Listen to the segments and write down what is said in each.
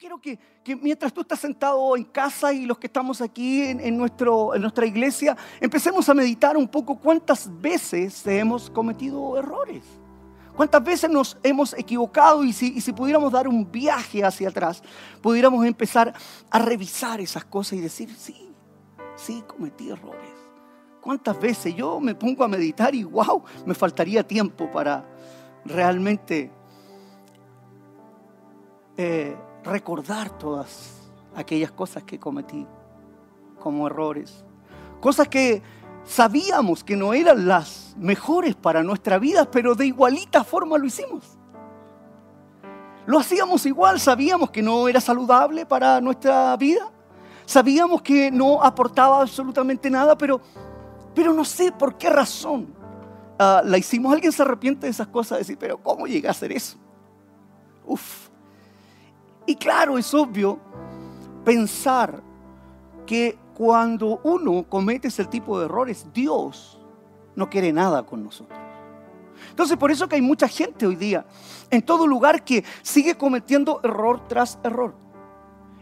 quiero que, mientras tú estás sentado en casa y los que estamos aquí en, nuestra iglesia, empecemos a meditar un poco cuántas veces hemos cometido errores. ¿Cuántas veces nos hemos equivocado? Y si, y si, pudiéramos dar un viaje hacia atrás, pudiéramos empezar a revisar esas cosas y decir, sí, sí, cometí errores. ¿Cuántas veces yo me pongo a meditar y wow, me faltaría tiempo para realmente eh, recordar todas aquellas cosas que cometí como errores. Cosas que sabíamos que no eran las mejores para nuestra vida, pero de igualita forma lo hicimos. Lo hacíamos igual, sabíamos que no era saludable para nuestra vida, sabíamos que no aportaba absolutamente nada, pero, pero no sé por qué razón ah, la hicimos. ¿Alguien se arrepiente de esas cosas? Decir, pero ¿cómo llegué a hacer eso? Uf, y claro, es obvio pensar que cuando uno comete ese tipo de errores, Dios no quiere nada con nosotros. Entonces, por eso que hay mucha gente hoy día en todo lugar que sigue cometiendo error tras error.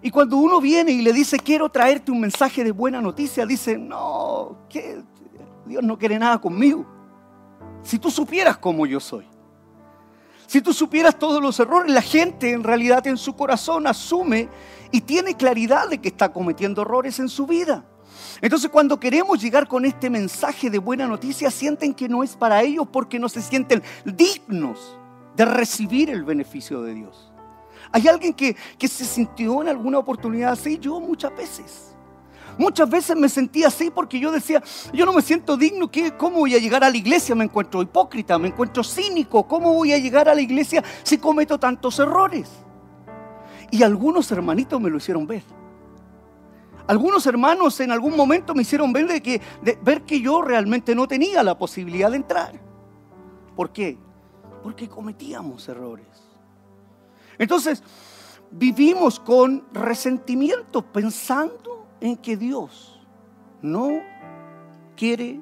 Y cuando uno viene y le dice, quiero traerte un mensaje de buena noticia, dice, no, que Dios no quiere nada conmigo. Si tú supieras cómo yo soy. Si tú supieras todos los errores, la gente en realidad en su corazón asume y tiene claridad de que está cometiendo errores en su vida. Entonces cuando queremos llegar con este mensaje de buena noticia, sienten que no es para ellos porque no se sienten dignos de recibir el beneficio de Dios. ¿Hay alguien que, que se sintió en alguna oportunidad así? Yo muchas veces. Muchas veces me sentía así porque yo decía, yo no me siento digno, ¿cómo voy a llegar a la iglesia? Me encuentro hipócrita, me encuentro cínico, ¿cómo voy a llegar a la iglesia si cometo tantos errores? Y algunos hermanitos me lo hicieron ver. Algunos hermanos en algún momento me hicieron ver, de que, ver que yo realmente no tenía la posibilidad de entrar. ¿Por qué? Porque cometíamos errores. Entonces, vivimos con resentimiento pensando en que Dios no quiere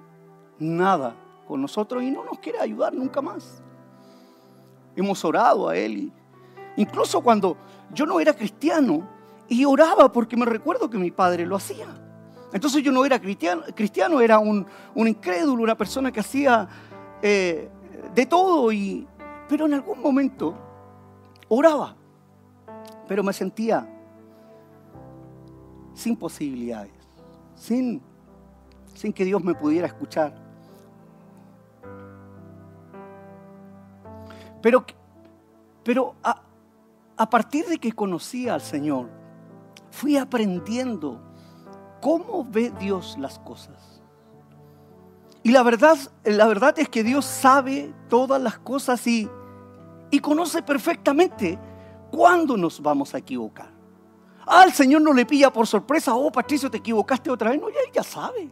nada con nosotros y no nos quiere ayudar nunca más. Hemos orado a Él, incluso cuando yo no era cristiano y oraba porque me recuerdo que mi padre lo hacía. Entonces yo no era cristiano, cristiano era un, incrédulo, una persona que hacía eh, de todo, y, pero en algún momento oraba, pero me sentía sin posibilidades, sin, sin que Dios me pudiera escuchar. Pero, pero a, a partir de que conocí al Señor, fui aprendiendo cómo ve Dios las cosas. Y la verdad, la verdad es que Dios sabe todas las cosas y, y conoce perfectamente cuándo nos vamos a equivocar. Al Señor no le pilla por sorpresa, oh Patricio, te equivocaste otra vez. No, ya, ya sabe.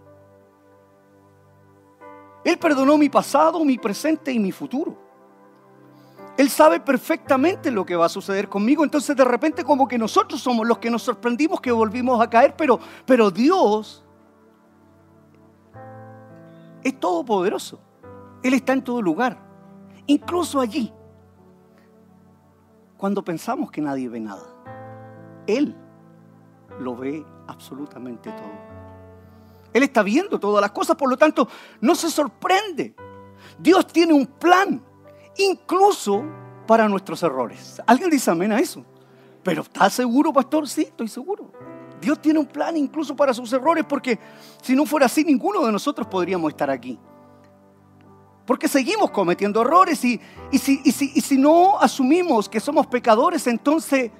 Él perdonó mi pasado, mi presente y mi futuro. Él sabe perfectamente lo que va a suceder conmigo. Entonces de repente como que nosotros somos los que nos sorprendimos que volvimos a caer, pero, pero Dios es todopoderoso. Él está en todo lugar, incluso allí, cuando pensamos que nadie ve nada. Él lo ve absolutamente todo. Él está viendo todas las cosas, por lo tanto, no se sorprende. Dios tiene un plan, incluso para nuestros errores. ¿Alguien dice amén a eso? Pero ¿está seguro, pastor? Sí, estoy seguro. Dios tiene un plan incluso para sus errores, porque si no fuera así, ninguno de nosotros podríamos estar aquí. Porque seguimos cometiendo errores y, y si no asumimos que somos pecadores, entonces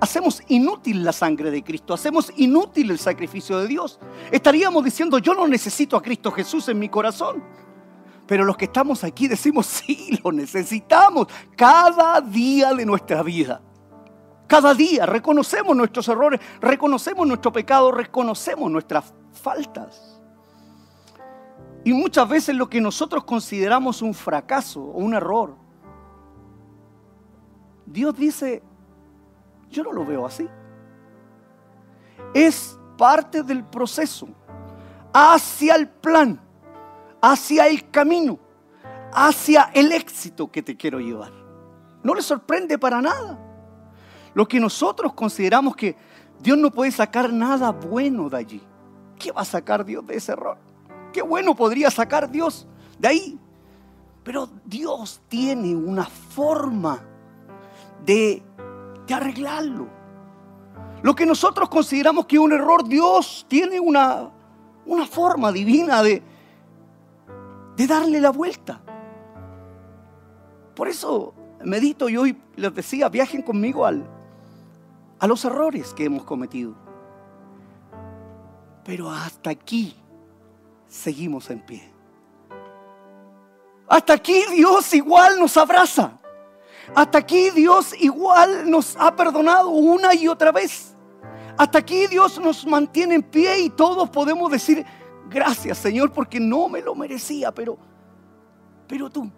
hacemos inútil la sangre de Cristo, hacemos inútil el sacrificio de Dios. Estaríamos diciendo, yo no necesito a Cristo Jesús en mi corazón. Pero los que estamos aquí decimos, sí, lo necesitamos cada día de nuestra vida. Cada día reconocemos nuestros errores, reconocemos nuestro pecado, reconocemos nuestras faltas. Y muchas veces lo que nosotros consideramos un fracaso o un error, Dios dice, yo no lo veo así. Es parte del proceso hacia el plan, hacia el camino, hacia el éxito que te quiero llevar. No le sorprende para nada. Lo que nosotros consideramos que Dios no puede sacar nada bueno de allí. ¿Qué va a sacar Dios de ese error? ¿Qué bueno podría sacar Dios de ahí? Pero Dios tiene una forma de, arreglarlo. Lo que nosotros consideramos que es un error, Dios tiene una, una forma divina de, de darle la vuelta. Por eso medito y hoy les decía, viajen conmigo al, a los errores que hemos cometido. Pero hasta aquí seguimos en pie. Hasta aquí Dios igual nos abraza. Hasta aquí Dios igual nos ha perdonado una y otra vez. Hasta aquí Dios nos mantiene en pie y todos podemos decir, gracias Señor, porque no me lo merecía, pero, pero tú,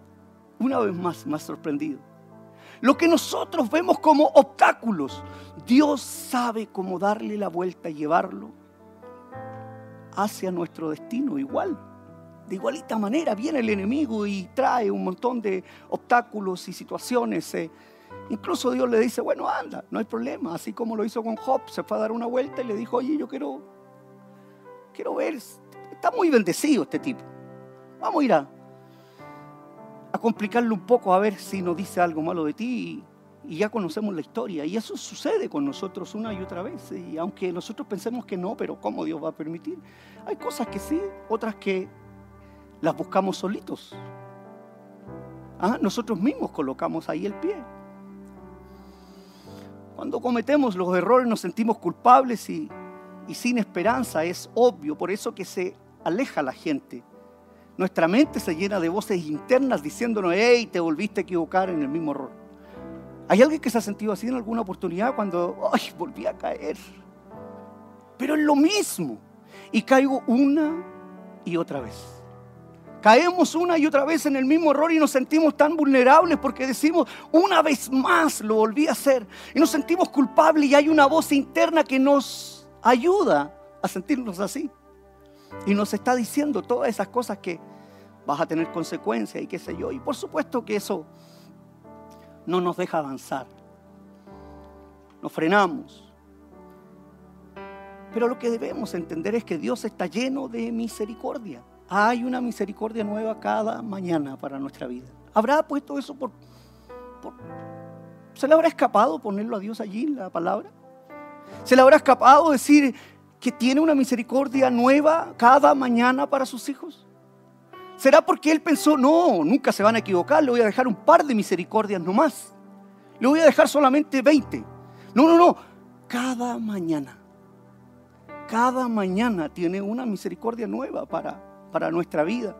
una vez más, me has sorprendido. Lo que nosotros vemos como obstáculos, Dios sabe cómo darle la vuelta y llevarlo hacia nuestro destino igual. De igualita manera viene el enemigo y trae un montón de obstáculos y situaciones. Eh. Incluso Dios le dice, bueno, anda, no hay problema. Así como lo hizo con Job, se fue a dar una vuelta y le dijo, oye, yo quiero, quiero ver, está muy bendecido este tipo. Vamos a ir a, a complicarlo un poco a ver si nos dice algo malo de ti y, ya conocemos la historia. Y eso sucede con nosotros una y otra vez. Y aunque nosotros pensemos que no, pero ¿cómo Dios va a permitir? Hay cosas que sí, otras que las buscamos solitos. ¿Ah? Nosotros mismos colocamos ahí el pie. Cuando cometemos los errores nos sentimos culpables y, y sin esperanza, es obvio, por eso que se aleja la gente nuestra mente se llena de voces internas diciéndonos, hey, te volviste a equivocar en el mismo error. ¿Hay alguien que se ha sentido así en alguna oportunidad cuando, ay, volví a caer? Pero es lo mismo. Y caigo una y otra vez. Caemos una y otra vez en el mismo error y nos sentimos tan vulnerables porque decimos, una vez más lo volví a hacer. Y nos sentimos culpables y hay una voz interna que nos ayuda a sentirnos así. Y nos está diciendo todas esas cosas que vas a tener consecuencias y qué sé yo. Y por supuesto que eso no nos deja avanzar. Nos frenamos. Pero lo que debemos entender es que Dios está lleno de misericordia. Hay una misericordia nueva cada mañana para nuestra vida. ¿Habrá puesto eso por. ¿Se le habrá escapado ponerlo a Dios allí en la palabra? ¿Se le habrá escapado decir, que tiene una misericordia nueva cada mañana para sus hijos? ¿Será porque él pensó, no, nunca se van a equivocar, le voy a dejar un par de misericordias nomás? Le voy a dejar solamente 20. No, no, no. Cada mañana, cada mañana tiene una misericordia nueva para, para nuestra vida.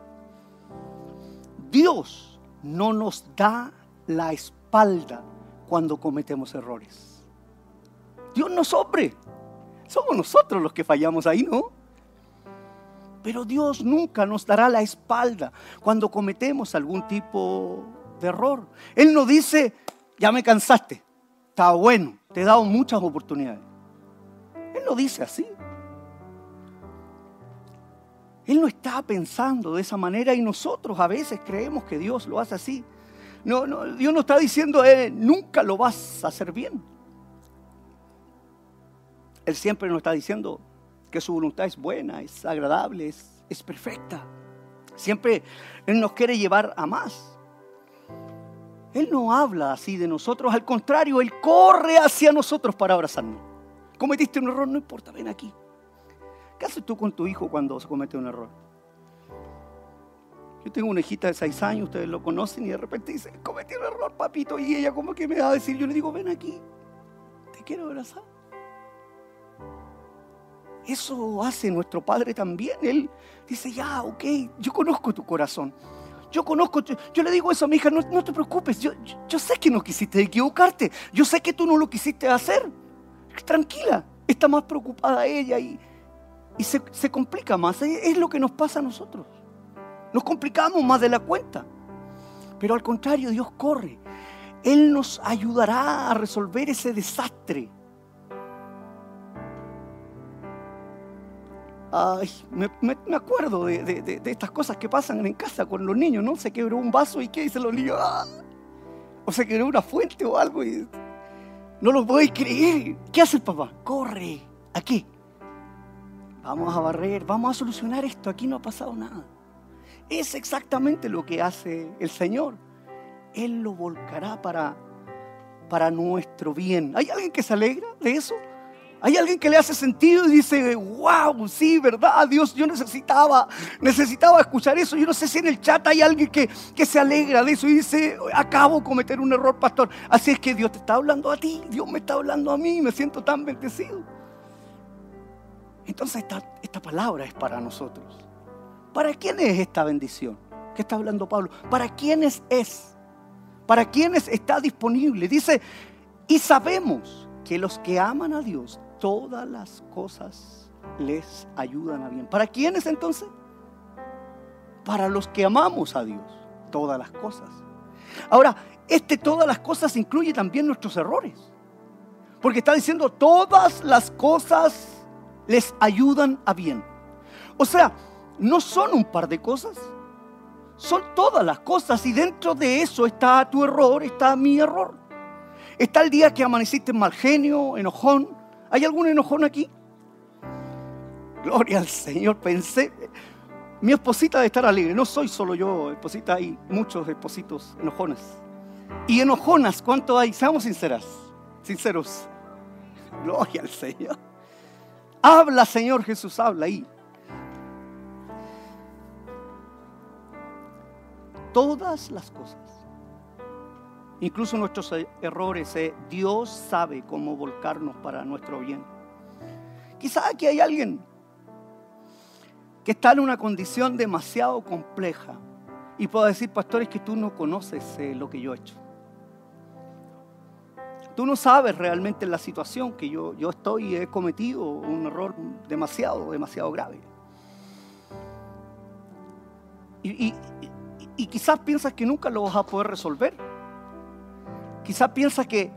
Dios no nos da la espalda cuando cometemos errores. Dios no es hombre. Somos nosotros los que fallamos ahí, ¿no? Pero Dios nunca nos dará la espalda cuando cometemos algún tipo de error. Él no dice, ya me cansaste, está bueno, te he dado muchas oportunidades. Él no dice así. Él no está pensando de esa manera y nosotros a veces creemos que Dios lo hace así. No, Dios no está diciendo, eh, nunca lo vas a hacer bien. Él siempre nos está diciendo que su voluntad es buena, es agradable, es, es perfecta. Siempre Él nos quiere llevar a más. Él no habla así de nosotros, al contrario, Él corre hacia nosotros para abrazarnos. Cometiste un error, no importa, ven aquí. ¿Qué haces tú con tu hijo cuando se comete un error? Yo tengo una hijita de seis años, ustedes lo conocen, y de repente dice, cometí un error, papito, y ella como que me va a decir, yo le digo, ven aquí, te quiero abrazar. Eso hace nuestro Padre también. Él dice, ya, ok, yo conozco tu corazón. Yo conozco, yo, le digo eso a mi hija, no, te preocupes, yo, yo, sé que no quisiste equivocarte, yo sé que tú no lo quisiste hacer. Tranquila, está más preocupada ella y, y se, se complica más. Es lo que nos pasa a nosotros. Nos complicamos más de la cuenta. Pero al contrario, Dios corre. Él nos ayudará a resolver ese desastre Ay, me, acuerdo de, estas cosas que pasan en casa con los niños, ¿no? Se quebró un vaso y ¿qué dicen los niños? O se quebró una fuente o algo No lo a creer. ¿Qué hace el papá? Corre. Aquí. Vamos a barrer, vamos a solucionar esto. Aquí no ha pasado nada. Es exactamente lo que hace el Señor. Él lo volcará para, para nuestro bien. ¿Hay alguien que se alegra de eso? Hay alguien que le hace sentido y dice, wow, sí, verdad, Dios, yo necesitaba, necesitaba escuchar eso. Yo no sé si en el chat hay alguien que, que se alegra de eso y dice, acabo de cometer un error, pastor. Así es que Dios te está hablando a ti, Dios me está hablando a mí, me siento tan bendecido. Entonces esta, palabra es para nosotros. ¿Para quién es esta bendición? ¿Qué está hablando Pablo? ¿Para quiénes es? ¿Para quiénes está disponible? Dice, y sabemos que los que aman a Dios, todas las cosas les ayudan a bien. ¿Para quiénes entonces? Para los que amamos a Dios, todas las cosas. Ahora, este todas las cosas incluye también nuestros errores. Porque está diciendo todas las cosas les ayudan a bien. O sea, no son un par de cosas, son todas las cosas y dentro de eso está tu error, está mi error. Está el día que amaneciste mal genio, enojón, ¿Hay algún enojón aquí? Gloria al Señor. Pensé, mi esposita de estar alegre. No soy solo yo, esposita, hay muchos espositos enojones. Y enojonas, ¿cuánto hay? Seamos sinceras, sinceros. Gloria al Señor. Habla, Señor Jesús, habla ahí. Todas las cosas, incluso nuestros errores, eh, Dios sabe cómo volcarnos para nuestro bien. Quizá aquí hay alguien que está en una condición demasiado compleja y pueda decir, pastores, que tú no conoces eh, lo que yo he hecho. Tú no sabes realmente la situación que yo, yo estoy y he cometido un error demasiado, demasiado grave. Y, y quizás piensas que nunca lo vas a poder resolver. Quizás piensa que,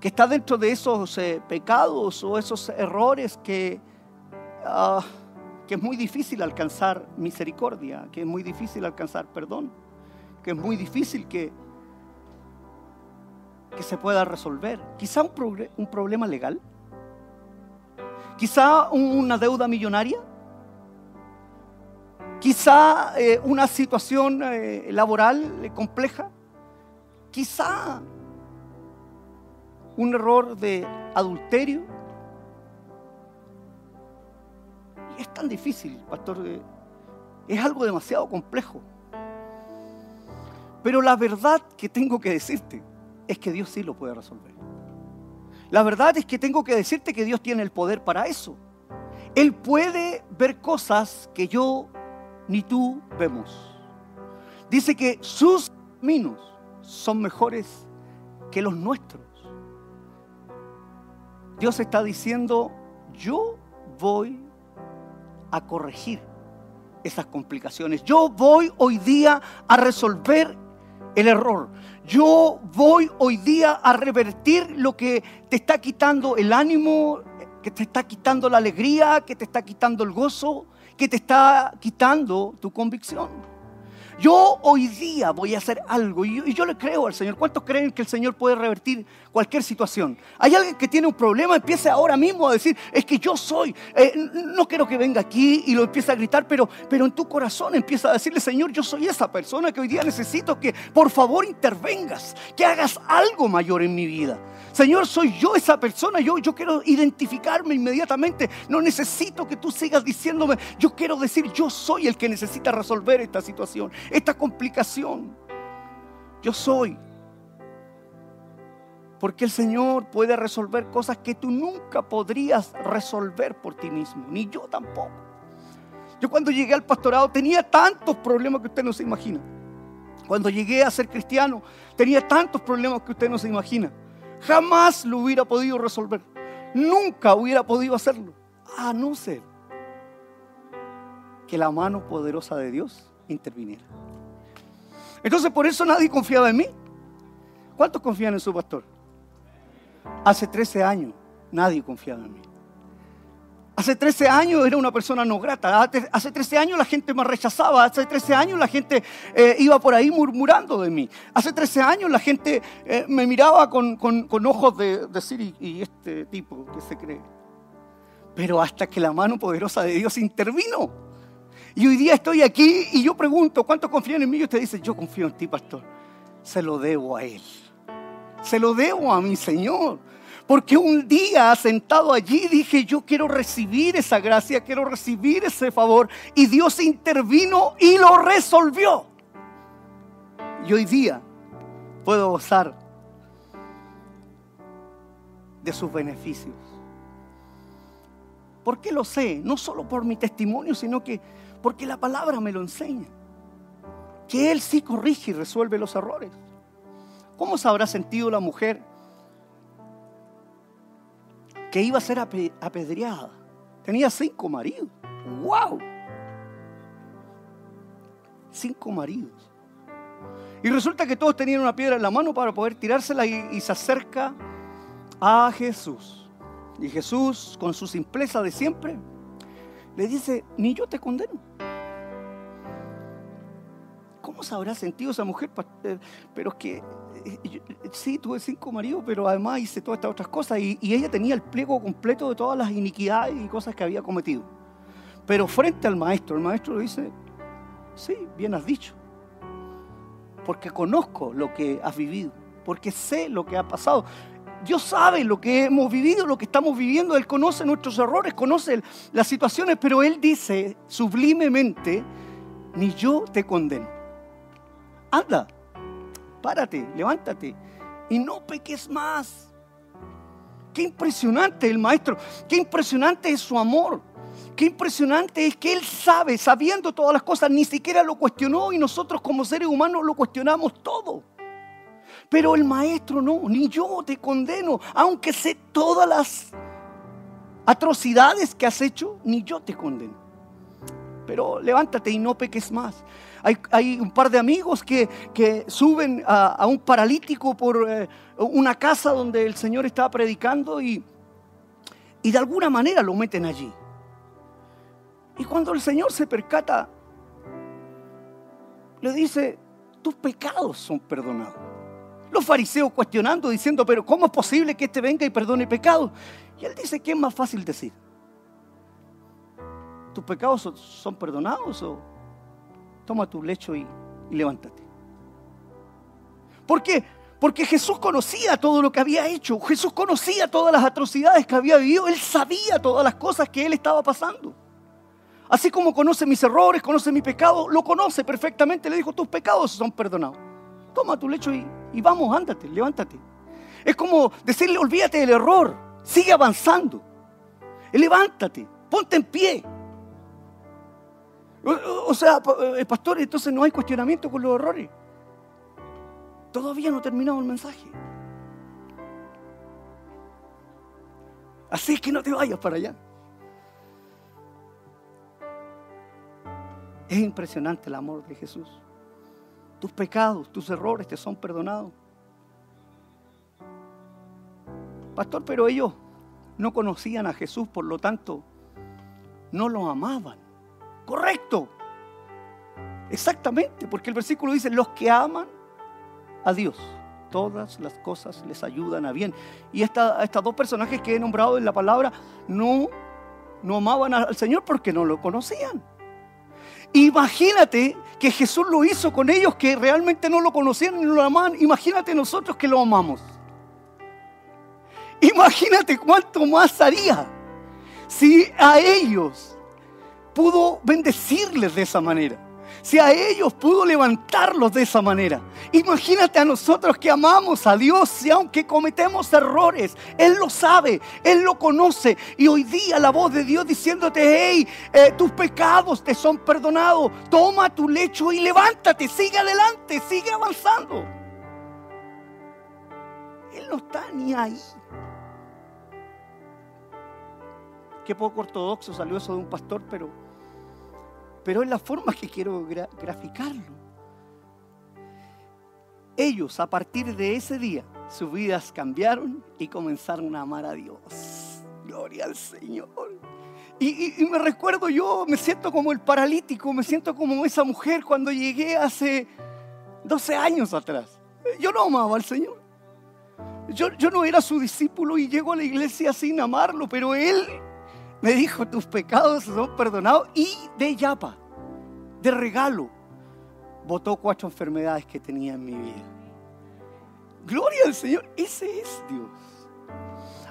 que está dentro de esos eh, pecados o esos errores que, ah, que es muy difícil alcanzar misericordia, que es muy difícil alcanzar perdón, que es muy difícil que, que se pueda resolver. Quizá un, problema legal, quizá una deuda millonaria, quizá eh, una situación eh, laboral compleja, quizá un error de adulterio. Y es tan difícil, pastor. Es algo demasiado complejo. Pero la verdad que tengo que decirte es que Dios sí lo puede resolver. La verdad es que tengo que decirte que Dios tiene el poder para eso. Él puede ver cosas que yo ni tú vemos. Dice que sus caminos son mejores que los nuestros. Dios está diciendo, yo voy a corregir esas complicaciones. Yo voy hoy día a resolver el error. Yo voy hoy día a revertir lo que te está quitando el ánimo, que te está quitando la alegría, que te está quitando el gozo, que te está quitando tu convicción. Yo hoy día voy a hacer algo y yo, le creo al Señor. ¿Cuántos creen que el Señor puede revertir cualquier situación? Hay alguien que tiene un problema, empiece ahora mismo a decir, es que yo soy, eh, no quiero que venga aquí y lo empiece a gritar, pero, pero en tu corazón empieza a decirle, Señor, yo soy esa persona que hoy día necesito que por favor intervengas, que hagas algo mayor en mi vida. Señor, soy yo esa persona, yo, yo quiero identificarme inmediatamente. No necesito que tú sigas diciéndome, yo quiero decir, yo soy el que necesita resolver esta situación, esta complicación. Yo soy. Porque el Señor puede resolver cosas que tú nunca podrías resolver por ti mismo, ni yo tampoco. Yo cuando llegué al pastorado tenía tantos problemas que usted no se imagina. Cuando llegué a ser cristiano tenía tantos problemas que usted no se imagina. Jamás lo hubiera podido resolver. Nunca hubiera podido hacerlo. A no ser que la mano poderosa de Dios interviniera. Entonces por eso nadie confiaba en mí. ¿Cuántos confían en su pastor? Hace 13 años nadie confiaba en mí. Hace 13 años era una persona no grata. Hace 13 años la gente me rechazaba. Hace 13 años la gente eh, iba por ahí murmurando de mí. Hace 13 años la gente eh, me miraba con, ojos de decir, ¿y, ¿y este tipo que se cree? Pero hasta que la mano poderosa de Dios intervino. Y hoy día estoy aquí y yo pregunto, ¿cuántos confían en mí? Y usted dice, yo confío en ti, pastor. Se lo debo a Él. Se lo debo a mi Señor. Porque un día sentado allí dije, yo quiero recibir esa gracia, quiero recibir ese favor. Y Dios intervino y lo resolvió. Y hoy día puedo gozar de sus beneficios. ¿Por qué lo sé? No solo por mi testimonio, sino que porque la palabra me lo enseña. Que Él sí corrige y resuelve los errores. ¿Cómo se habrá sentido la mujer que iba a ser apedreada. Tenía cinco maridos. ¡Wow! Cinco maridos. Y resulta que todos tenían una piedra en la mano para poder tirársela y, se acerca a Jesús. Y Jesús, con su simpleza de siempre, le dice, ni yo te condeno. ¿Cómo se habrá sentido esa mujer? Eh, pero es que sí, tuve cinco maridos, pero además hice todas estas otras cosas. Y, ella tenía el pliego completo de todas las iniquidades y cosas que había cometido. Pero frente al maestro, el maestro le dice, sí, bien has dicho. Porque conozco lo que has vivido, porque sé lo que ha pasado. Dios sabe lo que hemos vivido, lo que estamos viviendo. Él conoce nuestros errores, conoce las situaciones, pero Él dice sublimemente, ni yo te condeno. Anda, párate, levántate y no peques más. Qué impresionante el maestro, qué impresionante es su amor, qué impresionante es que él sabe, sabiendo todas las cosas, ni siquiera lo cuestionó y nosotros como seres humanos lo cuestionamos todo. Pero el maestro no, ni yo te condeno, aunque sé todas las atrocidades que has hecho, ni yo te condeno. Pero levántate y no peques más. Hay, un par de amigos que, suben a, un paralítico por eh, una casa donde el Señor estaba predicando y, y de alguna manera lo meten allí. Y cuando el Señor se percata, le dice, tus pecados son perdonados. Los fariseos cuestionando, diciendo, pero ¿cómo es posible que éste venga y perdone pecados? Y él dice, ¿qué es más fácil decir? ¿Tus pecados son perdonados o toma tu lecho y, levántate. ¿Por qué? Porque Jesús conocía todo lo que había hecho. Jesús conocía todas las atrocidades que había vivido. Él sabía todas las cosas que él estaba pasando. Así como conoce mis errores, conoce mi pecado, lo conoce perfectamente. Le dijo, tus pecados son perdonados. Toma tu lecho y, vamos, ándate, levántate. Es como decirle, olvídate del error, sigue avanzando. Levántate, ponte en pie. O, sea, eh, pastor, entonces no hay cuestionamiento con los errores. Todavía no ha terminado el mensaje. Así es que no te vayas para allá. Es impresionante el amor de Jesús. Tus pecados, tus errores te son perdonados. Pastor, pero ellos no conocían a Jesús, por lo tanto, no lo amaban. Correcto. Exactamente, porque el versículo dice, los que aman a Dios, todas las cosas les ayudan a bien. Y esta, estos dos personajes que he nombrado en la palabra no, no amaban al Señor porque no lo conocían. Imagínate que Jesús lo hizo con ellos que realmente no lo conocían y no lo amaban. Imagínate nosotros que lo amamos. Imagínate cuánto más haría si a ellos pudo bendecirles de esa manera. Si a ellos pudo levantarlos de esa manera. Imagínate a nosotros que amamos a Dios y aunque cometemos errores, Él lo sabe, Él lo conoce. Y hoy día la voz de Dios diciéndote, hey, eh, tus pecados te son perdonados. Toma tu lecho y levántate, sigue adelante, sigue avanzando. Él no está ni ahí. Qué poco ortodoxo salió eso de un pastor, pero pero es la forma que quiero graficarlo. Ellos a partir de ese día sus vidas cambiaron y comenzaron a amar a Dios. Gloria al Señor. Y, me recuerdo yo, me siento como el paralítico, me siento como esa mujer cuando llegué hace 12 años atrás. Yo no amaba al Señor. Yo, yo no era su discípulo y llego a la iglesia sin amarlo, pero Él me dijo, tus pecados son perdonados y de yapa, de regalo, botó cuatro enfermedades que tenía en mi vida. Gloria al Señor, ese es Dios.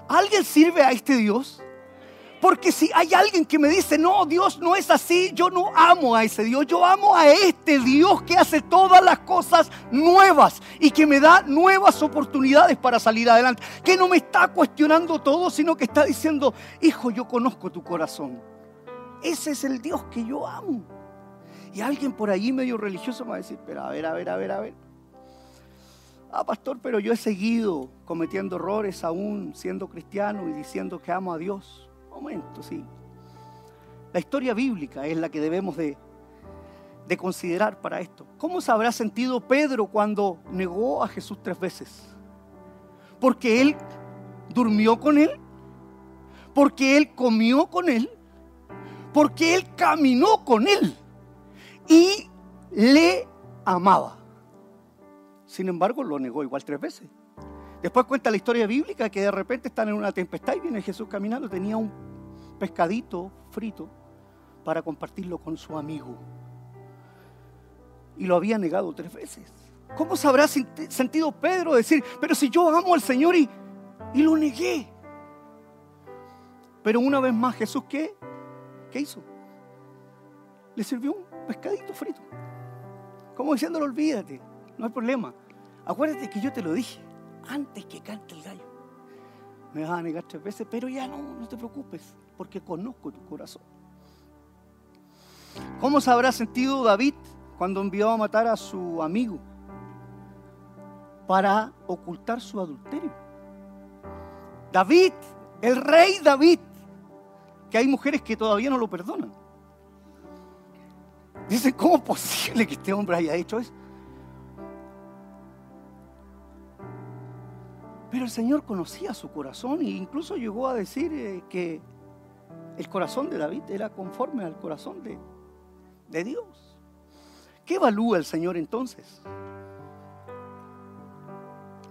¿Alguien sirve a este Dios? Porque si hay alguien que me dice, no, Dios no es así, yo no amo a ese Dios, yo amo a este Dios que hace todas las cosas nuevas y que me da nuevas oportunidades para salir adelante, que no me está cuestionando todo, sino que está diciendo, hijo, yo conozco tu corazón. Ese es el Dios que yo amo. Y alguien por allí medio religioso me va a decir, pero a ver, a ver, a ver, a ver. Ah, pastor, pero yo he seguido cometiendo errores aún siendo cristiano y diciendo que amo a Dios momento, sí. La historia bíblica es la que debemos de, de considerar para esto. ¿Cómo se habrá sentido Pedro cuando negó a Jesús tres veces? Porque él durmió con él, porque él comió con él, porque él caminó con él y le amaba. Sin embargo, lo negó igual tres veces. Después cuenta la historia bíblica que de repente están en una tempestad y viene Jesús caminando, tenía un pescadito frito para compartirlo con su amigo. Y lo había negado tres veces. ¿Cómo se habrá sentido Pedro decir, pero si yo amo al Señor y, y lo negué? Pero una vez más Jesús, ¿qué? ¿Qué hizo? Le sirvió un pescadito frito. Como diciéndolo, olvídate, no hay problema. Acuérdate que yo te lo dije antes que cante el gallo. Me vas a negar tres veces, pero ya no, no te preocupes, porque conozco tu corazón. ¿Cómo se habrá sentido David cuando envió a matar a su amigo para ocultar su adulterio? David, el rey David, que hay mujeres que todavía no lo perdonan. Dicen, ¿cómo es posible que este hombre haya hecho eso? El Señor conocía su corazón e incluso llegó a decir eh, que el corazón de David era conforme al corazón de, de Dios. ¿Qué evalúa el Señor entonces?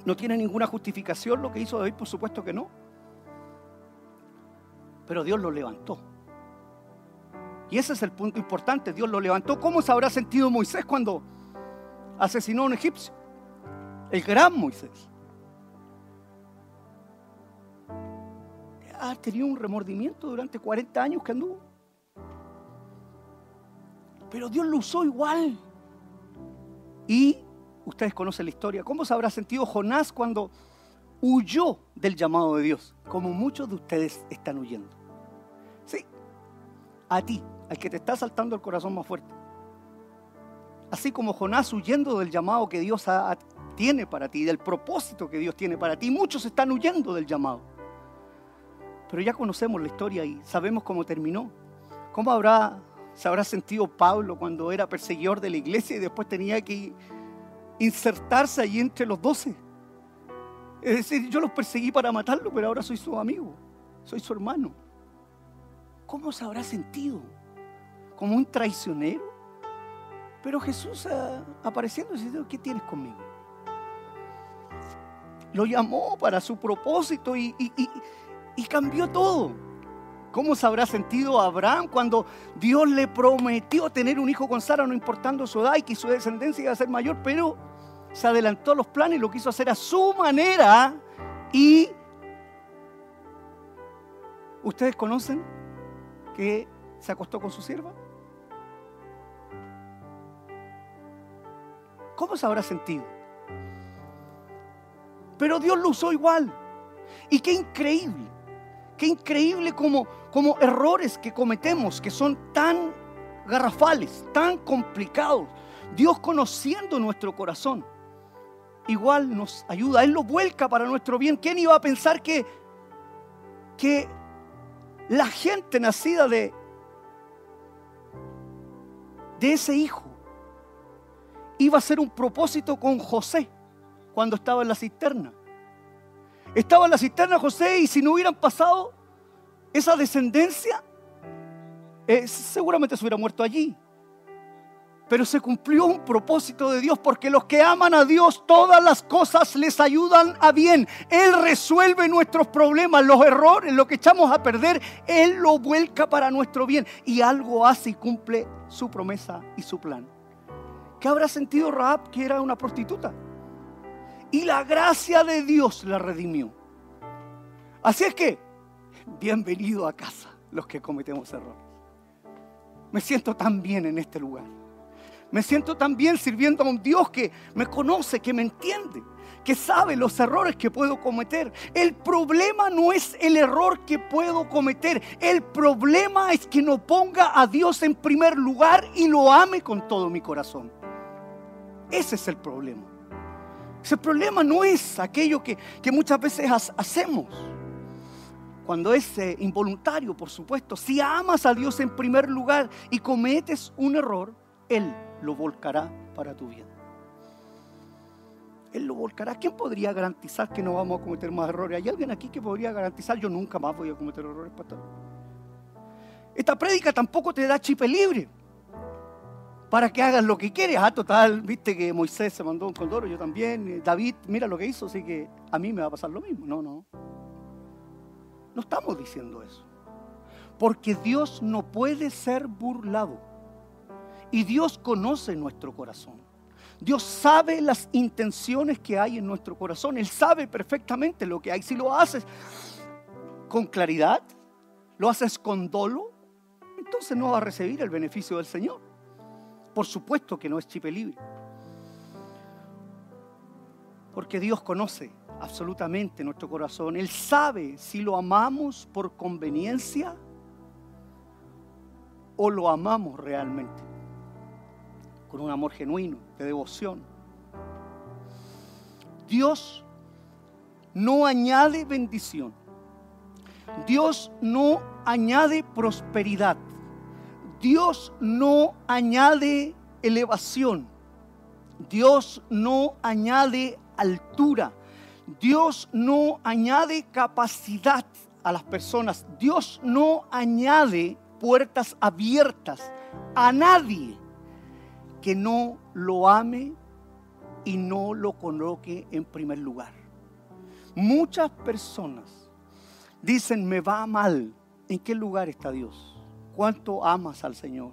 ¿No tiene ninguna justificación lo que hizo David? Por supuesto que no. Pero Dios lo levantó. Y ese es el punto importante. Dios lo levantó. ¿Cómo se habrá sentido Moisés cuando asesinó a un egipcio? El gran Moisés. Ha tenido un remordimiento durante 40 años que anduvo. Pero Dios lo usó igual. Y ustedes conocen la historia. ¿Cómo se habrá sentido Jonás cuando huyó del llamado de Dios? Como muchos de ustedes están huyendo. Sí, a ti, al que te está saltando el corazón más fuerte. Así como Jonás huyendo del llamado que Dios tiene para ti, del propósito que Dios tiene para ti. Muchos están huyendo del llamado. Pero ya conocemos la historia y sabemos cómo terminó. ¿Cómo habrá, se habrá sentido Pablo cuando era perseguidor de la iglesia y después tenía que insertarse allí entre los doce? Es decir, yo los perseguí para matarlo, pero ahora soy su amigo, soy su hermano. ¿Cómo se habrá sentido? ¿Como un traicionero? Pero Jesús ah, apareciendo dice, ¿qué tienes conmigo? Lo llamó para su propósito y cambió todo. ¿Cómo se habrá sentido Abraham cuando Dios le prometió tener un hijo con Sara, no importando su edad y que su descendencia iba a ser mayor, pero se adelantó a los planes y lo quiso hacer a su manera y ¿Ustedes conocen que se acostó con su sierva? ¿Cómo se habrá sentido? Pero Dios lo usó igual. Y qué increíble Qué increíble como, como errores que cometemos, que son tan garrafales, tan complicados. Dios conociendo nuestro corazón, igual nos ayuda. Él lo vuelca para nuestro bien. ¿Quién iba a pensar que, que la gente nacida de, de ese hijo iba a ser un propósito con José cuando estaba en la cisterna? Estaba en la cisterna José y si no hubieran pasado esa descendencia, eh, seguramente se hubiera muerto allí. Pero se cumplió un propósito de Dios porque los que aman a Dios, todas las cosas les ayudan a bien. Él resuelve nuestros problemas, los errores, lo que echamos a perder, Él lo vuelca para nuestro bien. Y algo hace y cumple su promesa y su plan. ¿Qué habrá sentido Raab que era una prostituta? Y la gracia de Dios la redimió. Así es que, bienvenido a casa los que cometemos errores. Me siento tan bien en este lugar. Me siento tan bien sirviendo a un Dios que me conoce, que me entiende, que sabe los errores que puedo cometer. El problema no es el error que puedo cometer. El problema es que no ponga a Dios en primer lugar y lo ame con todo mi corazón. Ese es el problema. Ese problema no es aquello que, muchas veces hacemos cuando es eh, involuntario, por supuesto, si amas a Dios en primer lugar y cometes un error, Él lo volcará para tu bien. Él lo volcará. ¿Quién podría garantizar que no vamos a cometer más errores? ¿Hay alguien aquí que podría garantizar yo nunca más voy a cometer errores, pastor? Esta prédica tampoco te da chipe libre para que hagas lo que quieres. Ah, total, viste que Moisés se mandó un condoro, yo también. Eh, David, mira lo que hizo, así que a mí me va a pasar lo mismo. No, no. No estamos diciendo eso. Porque Dios no puede ser burlado. Y Dios conoce nuestro corazón. Dios sabe las intenciones que hay en nuestro corazón. Él sabe perfectamente lo que hay. Si lo haces con claridad, lo haces con dolo, entonces no va a recibir el beneficio del Señor. Por supuesto que no es chipe libre. Porque Dios conoce absolutamente nuestro corazón. Él sabe si lo amamos por conveniencia o lo amamos realmente. Con un amor genuino, de devoción. Dios no añade bendición. Dios no añade prosperidad. Dios no añade elevación. Dios no añade altura. Dios no añade capacidad a las personas. Dios no añade puertas abiertas a nadie que no lo ame y no lo coloque en primer lugar. Muchas personas dicen, me va mal. ¿En qué lugar está Dios? ¿Cuánto amas al Señor?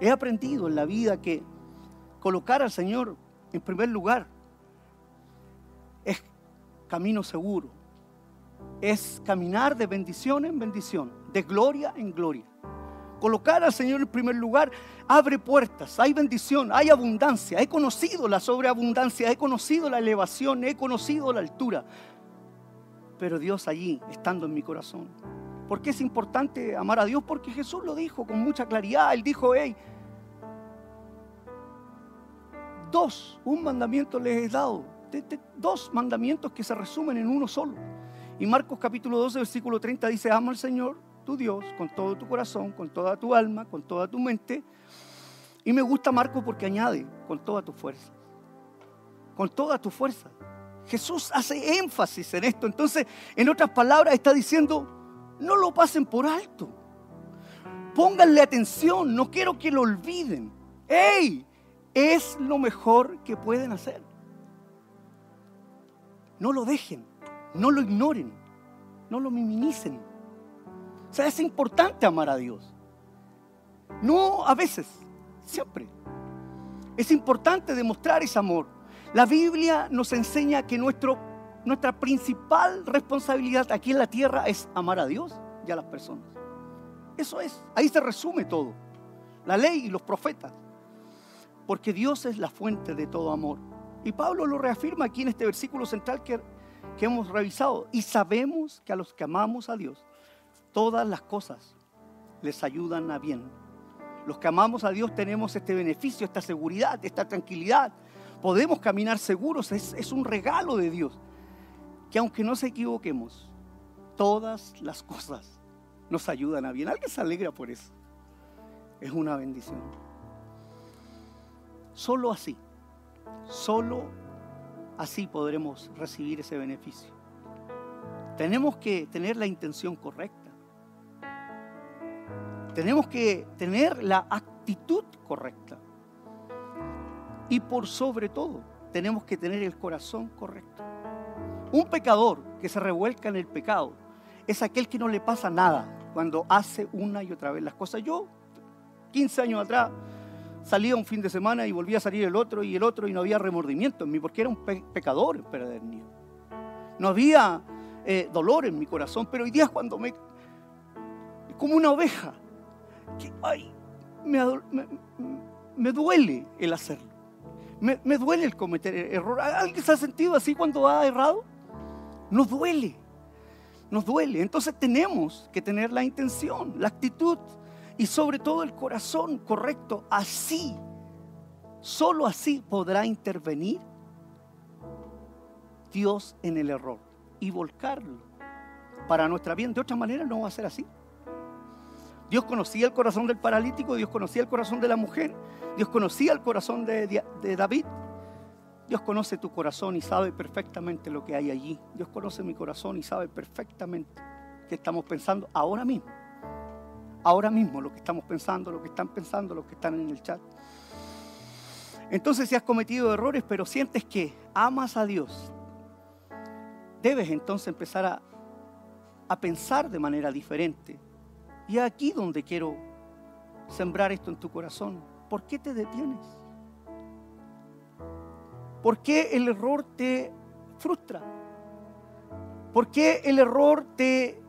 He aprendido en la vida que colocar al Señor en primer lugar es camino seguro. Es caminar de bendición en bendición, de gloria en gloria. Colocar al Señor en primer lugar abre puertas, hay bendición, hay abundancia. He conocido la sobreabundancia, he conocido la elevación, he conocido la altura. Pero Dios allí, estando en mi corazón. ¿Por qué es importante amar a Dios? Porque Jesús lo dijo con mucha claridad. Él dijo, hey, dos, un mandamiento les he dado dos mandamientos que se resumen en uno solo. Y Marcos capítulo 12, versículo 30 dice, ama al Señor, tu Dios, con todo tu corazón, con toda tu alma, con toda tu mente. Y me gusta Marcos porque añade, con toda tu fuerza. Con toda tu fuerza. Jesús hace énfasis en esto. Entonces, en otras palabras, está diciendo, no lo pasen por alto. Pónganle atención, no quiero que lo olviden. ¡Ey! Es lo mejor que pueden hacer. No lo dejen, no lo ignoren, no lo minimicen. O sea, es importante amar a Dios. No a veces, siempre. Es importante demostrar ese amor. La Biblia nos enseña que nuestro, nuestra principal responsabilidad aquí en la tierra es amar a Dios y a las personas. Eso es, ahí se resume todo. La ley y los profetas. Porque Dios es la fuente de todo amor. Y Pablo lo reafirma aquí en este versículo central que, hemos revisado. Y sabemos que a los que amamos a Dios, todas las cosas les ayudan a bien. Los que amamos a Dios tenemos este beneficio, esta seguridad, esta tranquilidad. Podemos caminar seguros, es un regalo de Dios. Que aunque nos equivoquemos, todas las cosas nos ayudan a bien. Alguien se alegra por eso. Es una bendición. Solo así Solo así podremos recibir ese beneficio. Tenemos que tener la intención correcta. Tenemos que tener la actitud correcta. Y por sobre todo, tenemos que tener el corazón correcto. Un pecador que se revuelca en el pecado es aquel que no le pasa nada cuando hace una y otra vez las cosas. Yo, 15 años atrás, salía un fin de semana y volvía a salir el otro y el otro y no había remordimiento en mí porque era un pecador empedernido. No había eh, dolor en mi corazón, pero hoy día cuando me... como una oveja, que, ay, me, me, duele el hacerlo. Me, me, duele el cometer error. ¿Alguien se ha sentido así cuando ha errado? Nos duele. Nos duele. Entonces tenemos que tener la intención, la actitud y sobre todo el corazón correcto. Así, solo así podrá intervenir Dios en el error y volcarlo para nuestra bien. De otra manera no va a ser así. Dios conocía el corazón del paralítico, Dios conocía el corazón de la mujer, Dios conocía el corazón de, de David. Dios conoce tu corazón y sabe perfectamente lo que hay allí. Dios conoce mi corazón y sabe perfectamente qué estamos pensando ahora mismo ahora mismo lo que estamos pensando, lo que están pensando, lo que están en el chat. Entonces si has cometido errores, pero sientes que amas a Dios, debes entonces empezar a, a pensar de manera diferente. Y aquí donde quiero sembrar esto en tu corazón. ¿Por qué te detienes? ¿Por qué el error te frustra? ¿Por qué el error te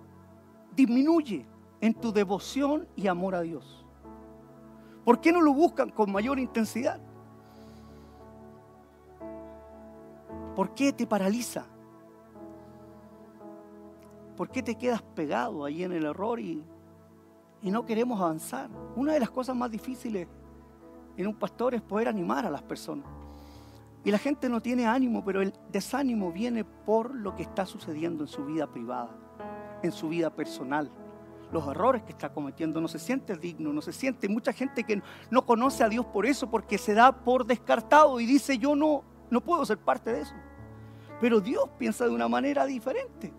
disminuye? en tu devoción y amor a Dios? ¿Por qué no lo buscan con mayor intensidad? ¿Por qué te paraliza? ¿Por qué te quedas pegado ahí en el error y, y no queremos avanzar? Una de las cosas más difíciles en un pastor es poder animar a las personas. Y la gente no tiene ánimo, pero el desánimo viene por lo que está sucediendo en su vida privada, en su vida personal los errores que está cometiendo, no se siente digno, no se siente. Mucha gente que no conoce a Dios por eso, porque se da por descartado y dice yo no, no puedo ser parte de eso. Pero Dios piensa de una manera diferente.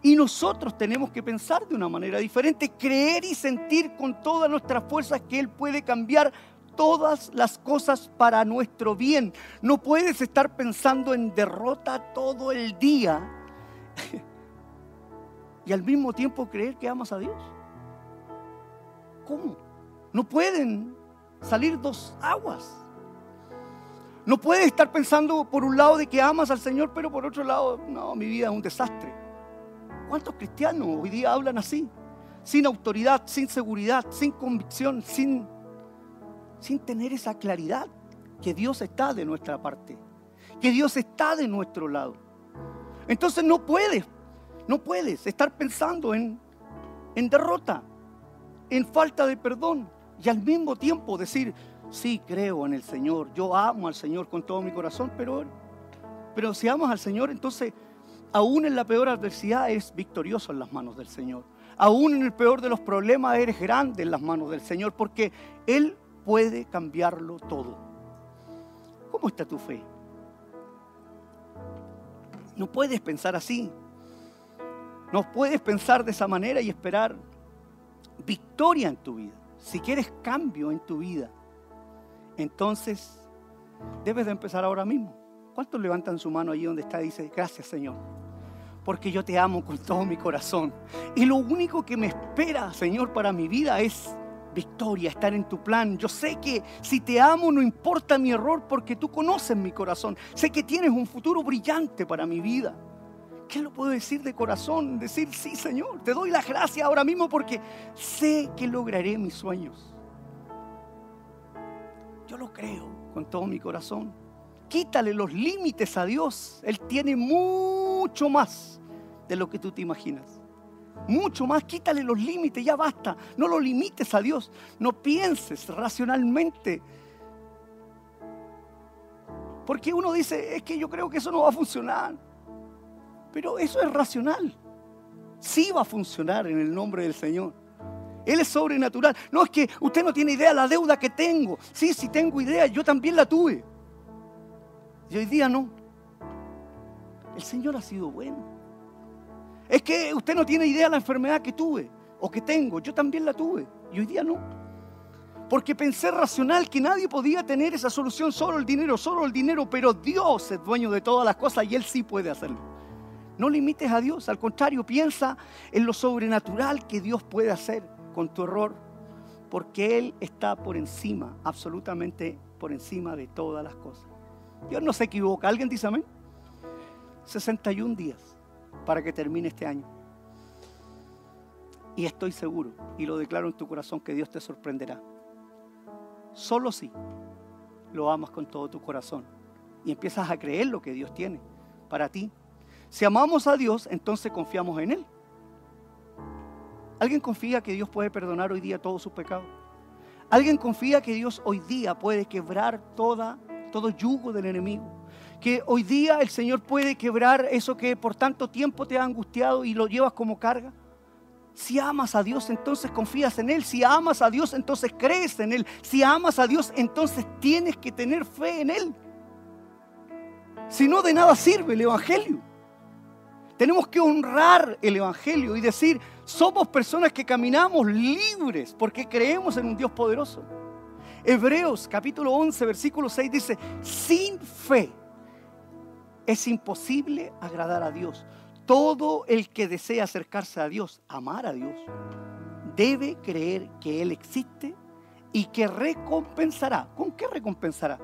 Y nosotros tenemos que pensar de una manera diferente, creer y sentir con todas nuestras fuerzas que Él puede cambiar todas las cosas para nuestro bien. No puedes estar pensando en derrota todo el día y al mismo tiempo creer que amas a Dios. ¿Cómo? No pueden salir dos aguas. No puedes estar pensando por un lado de que amas al Señor, pero por otro lado, no, mi vida es un desastre. ¿Cuántos cristianos hoy día hablan así? Sin autoridad, sin seguridad, sin convicción, sin, sin tener esa claridad que Dios está de nuestra parte, que Dios está de nuestro lado. Entonces no puedes, no puedes estar pensando en, derrota en falta de perdón y al mismo tiempo decir, sí creo en el Señor, yo amo al Señor con todo mi corazón, pero, pero si amas al Señor, entonces aún en la peor adversidad eres victorioso en las manos del Señor. Aún en el peor de los problemas eres grande en las manos del Señor porque Él puede cambiarlo todo. ¿Cómo está tu fe? No puedes pensar así. No puedes pensar de esa manera y esperar victoria en tu vida, si quieres cambio en tu vida, entonces debes de empezar ahora mismo. ¿Cuántos levantan su mano allí donde está y dicen, gracias Señor? Porque yo te amo con todo mi corazón. Y lo único que me espera, Señor, para mi vida es victoria, estar en tu plan. Yo sé que si te amo no importa mi error porque tú conoces mi corazón. Sé que tienes un futuro brillante para mi vida. ¿Qué lo puedo decir de corazón? Decir, sí, Señor, te doy la gracia ahora mismo porque sé que lograré mis sueños. Yo lo creo con todo mi corazón. Quítale los límites a Dios. Él tiene mucho más de lo que tú te imaginas. Mucho más, quítale los límites, ya basta. No lo limites a Dios. No pienses racionalmente. Porque uno dice, es que yo creo que eso no va a funcionar. Pero eso es racional. Sí va a funcionar en el nombre del Señor. Él es sobrenatural. No es que usted no tiene idea de la deuda que tengo. Sí, sí tengo idea, yo también la tuve. Y hoy día no. El Señor ha sido bueno. Es que usted no tiene idea de la enfermedad que tuve. o que tengo, yo también la tuve y hoy día no. Porque pensé racional que nadie podía tener esa solución, solo el dinero, solo el dinero, pero Dios es dueño de todas las cosas y Él sí puede hacerlo. No limites a Dios, al contrario, piensa en lo sobrenatural que Dios puede hacer con tu error, porque Él está por encima, absolutamente por encima de todas las cosas. Dios no se equivoca. ¿Alguien dice amén? 61 días para que termine este año. Y estoy seguro, y lo declaro en tu corazón, que Dios te sorprenderá. Solo si lo amas con todo tu corazón y empiezas a creer lo que Dios tiene para ti. Si amamos a Dios, entonces confiamos en Él. ¿Alguien confía que Dios puede perdonar hoy día todos sus pecados? ¿Alguien confía que Dios hoy día puede quebrar toda, todo yugo del enemigo? Que hoy día el Señor puede quebrar eso que por tanto tiempo te ha angustiado y lo llevas como carga? Si amas a Dios, entonces confías en Él. Si amas a Dios, entonces crees en Él. Si amas a Dios, entonces tienes que tener fe en Él. Si no, de nada sirve el Evangelio. Tenemos que honrar el Evangelio y decir, somos personas que caminamos libres porque creemos en un Dios poderoso. Hebreos capítulo 11, versículo 6 dice, sin fe es imposible agradar a Dios. Todo el que desea acercarse a Dios, amar a Dios, debe creer que Él existe y que recompensará. ¿Con qué recompensará?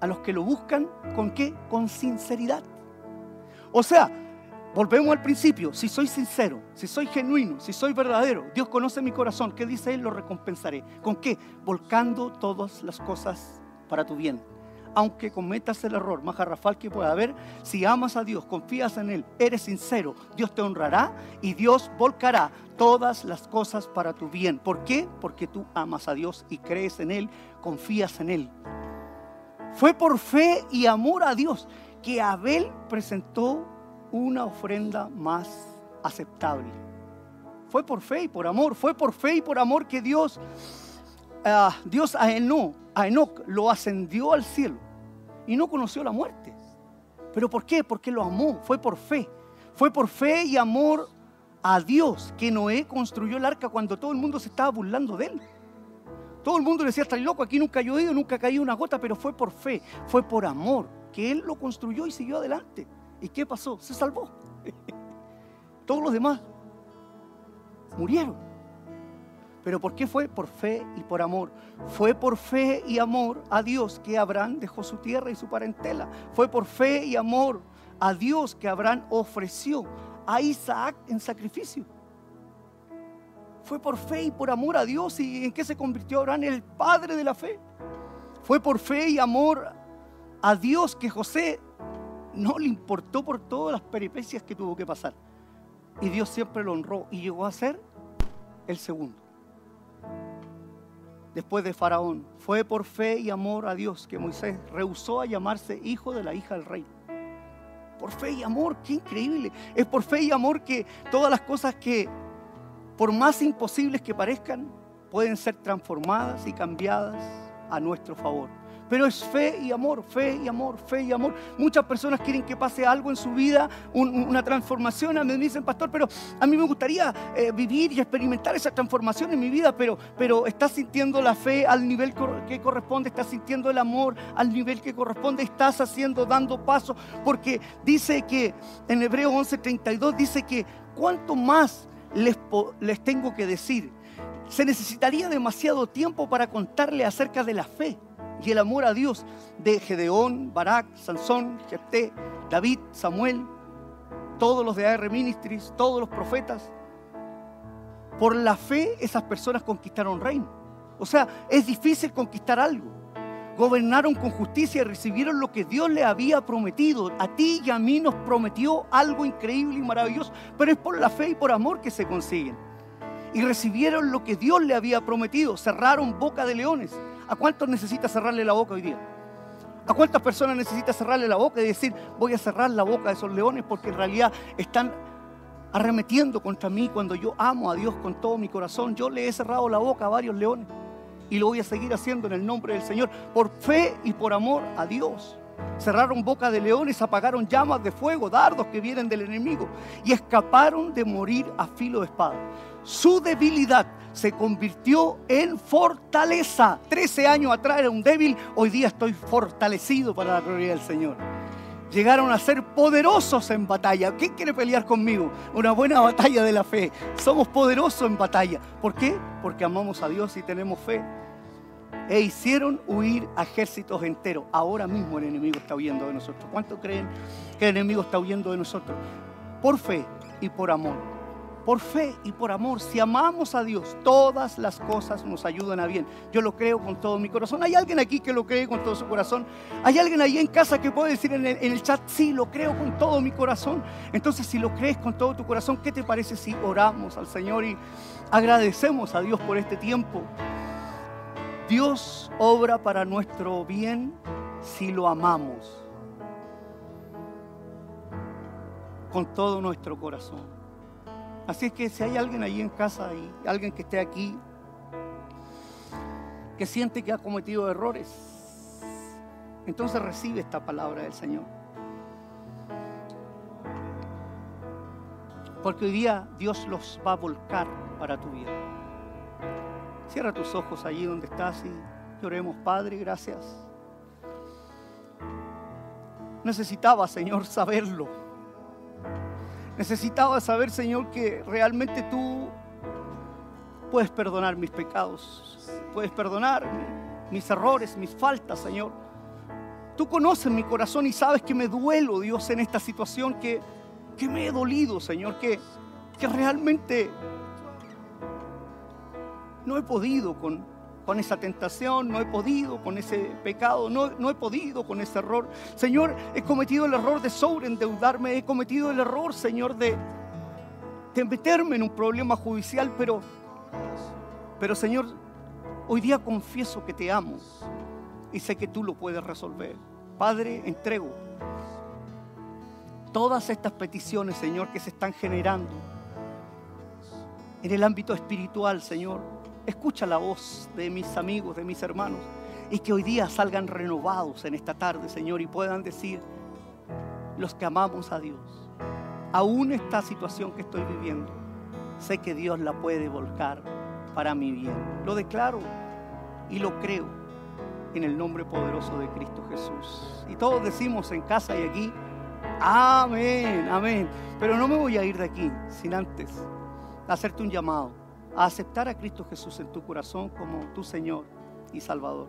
A los que lo buscan, ¿con qué? Con sinceridad. O sea, volvemos al principio, si soy sincero, si soy genuino, si soy verdadero, Dios conoce mi corazón, ¿qué dice Él? Lo recompensaré. ¿Con qué? Volcando todas las cosas para tu bien aunque cometas el error más garrafal que pueda haber, si amas a Dios, confías en Él, eres sincero, Dios te honrará y Dios volcará todas las cosas para tu bien. ¿Por qué? Porque tú amas a Dios y crees en Él, confías en Él. Fue por fe y amor a Dios que Abel presentó una ofrenda más aceptable. Fue por fe y por amor, fue por fe y por amor que Dios, uh, Dios a Enoch, a Enoch lo ascendió al cielo y no conoció la muerte. ¿Pero por qué? Porque lo amó, fue por fe. Fue por fe y amor a Dios que Noé construyó el arca cuando todo el mundo se estaba burlando de él. Todo el mundo le decía, está loco, aquí nunca ha llovido, nunca ha caído una gota, pero fue por fe, fue por amor, que él lo construyó y siguió adelante. ¿Y qué pasó? Se salvó. Todos los demás murieron. ¿Pero por qué fue? Por fe y por amor. Fue por fe y amor a Dios que Abraham dejó su tierra y su parentela. Fue por fe y amor a Dios que Abraham ofreció a Isaac en sacrificio. Fue por fe y por amor a Dios. ¿Y en qué se convirtió Abraham? El padre de la fe. Fue por fe y amor a Dios que José no le importó por todas las peripecias que tuvo que pasar. Y Dios siempre lo honró y llegó a ser el segundo después de Faraón. Fue por fe y amor a Dios que Moisés rehusó a llamarse hijo de la hija del rey. Por fe y amor, qué increíble. Es por fe y amor que todas las cosas que, por más imposibles que parezcan, pueden ser transformadas y cambiadas a nuestro favor. Pero es fe y amor, fe y amor, fe y amor. Muchas personas quieren que pase algo en su vida, una transformación. A mí me dicen, pastor, pero a mí me gustaría eh, vivir y experimentar esa transformación en mi vida, pero, pero estás sintiendo la fe al nivel que corresponde, estás sintiendo el amor al nivel que corresponde, estás haciendo, dando pasos, porque dice que en Hebreo 11:32 dice que cuánto más les, les tengo que decir. Se necesitaría demasiado tiempo para contarle acerca de la fe y el amor a Dios de Gedeón, Barak, Sansón, Jefté, David, Samuel, todos los de AR Ministries, todos los profetas. Por la fe esas personas conquistaron reino. O sea, es difícil conquistar algo. Gobernaron con justicia y recibieron lo que Dios le había prometido. A ti y a mí nos prometió algo increíble y maravilloso, pero es por la fe y por amor que se consiguen. Y recibieron lo que Dios le había prometido. Cerraron boca de leones ¿A cuántos necesita cerrarle la boca hoy día? ¿A cuántas personas necesita cerrarle la boca y decir, voy a cerrar la boca de esos leones porque en realidad están arremetiendo contra mí cuando yo amo a Dios con todo mi corazón? Yo le he cerrado la boca a varios leones y lo voy a seguir haciendo en el nombre del Señor, por fe y por amor a Dios. Cerraron boca de leones, apagaron llamas de fuego, dardos que vienen del enemigo y escaparon de morir a filo de espada. Su debilidad se convirtió en fortaleza. Trece años atrás era un débil, hoy día estoy fortalecido para la gloria del Señor. Llegaron a ser poderosos en batalla. ¿Quién quiere pelear conmigo? Una buena batalla de la fe. Somos poderosos en batalla. ¿Por qué? Porque amamos a Dios y tenemos fe. E hicieron huir ejércitos enteros. Ahora mismo el enemigo está huyendo de nosotros. ¿Cuánto creen que el enemigo está huyendo de nosotros? Por fe y por amor por fe y por amor. Si amamos a Dios, todas las cosas nos ayudan a bien. Yo lo creo con todo mi corazón. ¿Hay alguien aquí que lo cree con todo su corazón? ¿Hay alguien ahí en casa que puede decir en el, chat, sí, lo creo con todo mi corazón? Entonces, si lo crees con todo tu corazón, ¿qué te parece si oramos al Señor y agradecemos a Dios por este tiempo? Dios obra para nuestro bien si lo amamos con todo nuestro corazón. Así es que si hay alguien ahí en casa y alguien que esté aquí que siente que ha cometido errores, entonces recibe esta palabra del Señor. Porque hoy día Dios los va a volcar para tu vida. Cierra tus ojos allí donde estás y lloremos, Padre, gracias. Necesitaba, Señor, saberlo Necesitaba saber, Señor, que realmente tú puedes perdonar mis pecados, puedes perdonar mis errores, mis faltas, Señor. Tú conoces mi corazón y sabes que me duelo, Dios, en esta situación, que, que me he dolido, Señor, que, que realmente no he podido con, con esa tentación, no he podido con ese pecado, no, no, he podido con ese error. Señor, he cometido el error de sobreendeudarme, he cometido el error, Señor, de, de meterme en un problema judicial, pero, pero Señor, hoy día confieso que te amo y sé que tú lo puedes resolver. Padre, entrego todas estas peticiones, Señor, que se están generando en el ámbito espiritual, Señor escucha la voz de mis amigos, de mis hermanos, y que hoy día salgan renovados en esta tarde, Señor, y puedan decir, los que amamos a Dios, aún esta situación que estoy viviendo, sé que Dios la puede volcar para mi bien. Lo declaro y lo creo en el nombre poderoso de Cristo Jesús. Y todos decimos en casa y aquí, amén, amén. Pero no me voy a ir de aquí sin antes hacerte un llamado a aceptar a Cristo Jesús en tu corazón como tu Señor y Salvador.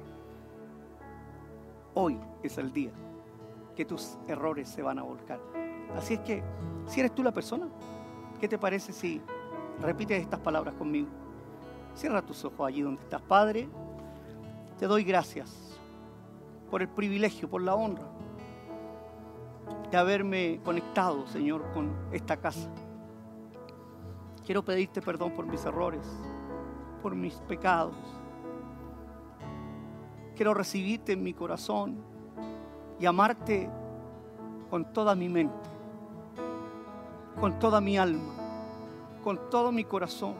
Hoy es el día que tus errores se van a volcar. Así es que, si eres tú la persona, ¿qué te parece si repites estas palabras conmigo? Cierra tus ojos allí donde estás. Padre, te doy gracias por el privilegio, por la honra de haberme conectado, Señor, con esta casa. Quiero pedirte perdón por mis errores, por mis pecados. Quiero recibirte en mi corazón y amarte con toda mi mente, con toda mi alma, con todo mi corazón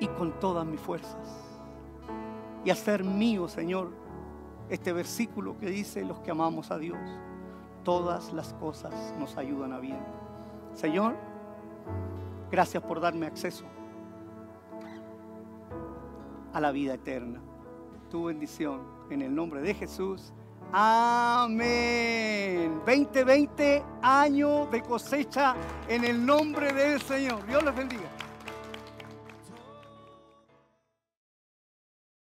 y con todas mis fuerzas. Y hacer mío, Señor, este versículo que dice, los que amamos a Dios, todas las cosas nos ayudan a bien. Señor, Gracias por darme acceso a la vida eterna. Tu bendición en el nombre de Jesús. Amén. 2020 año de cosecha en el nombre del Señor. Dios los bendiga.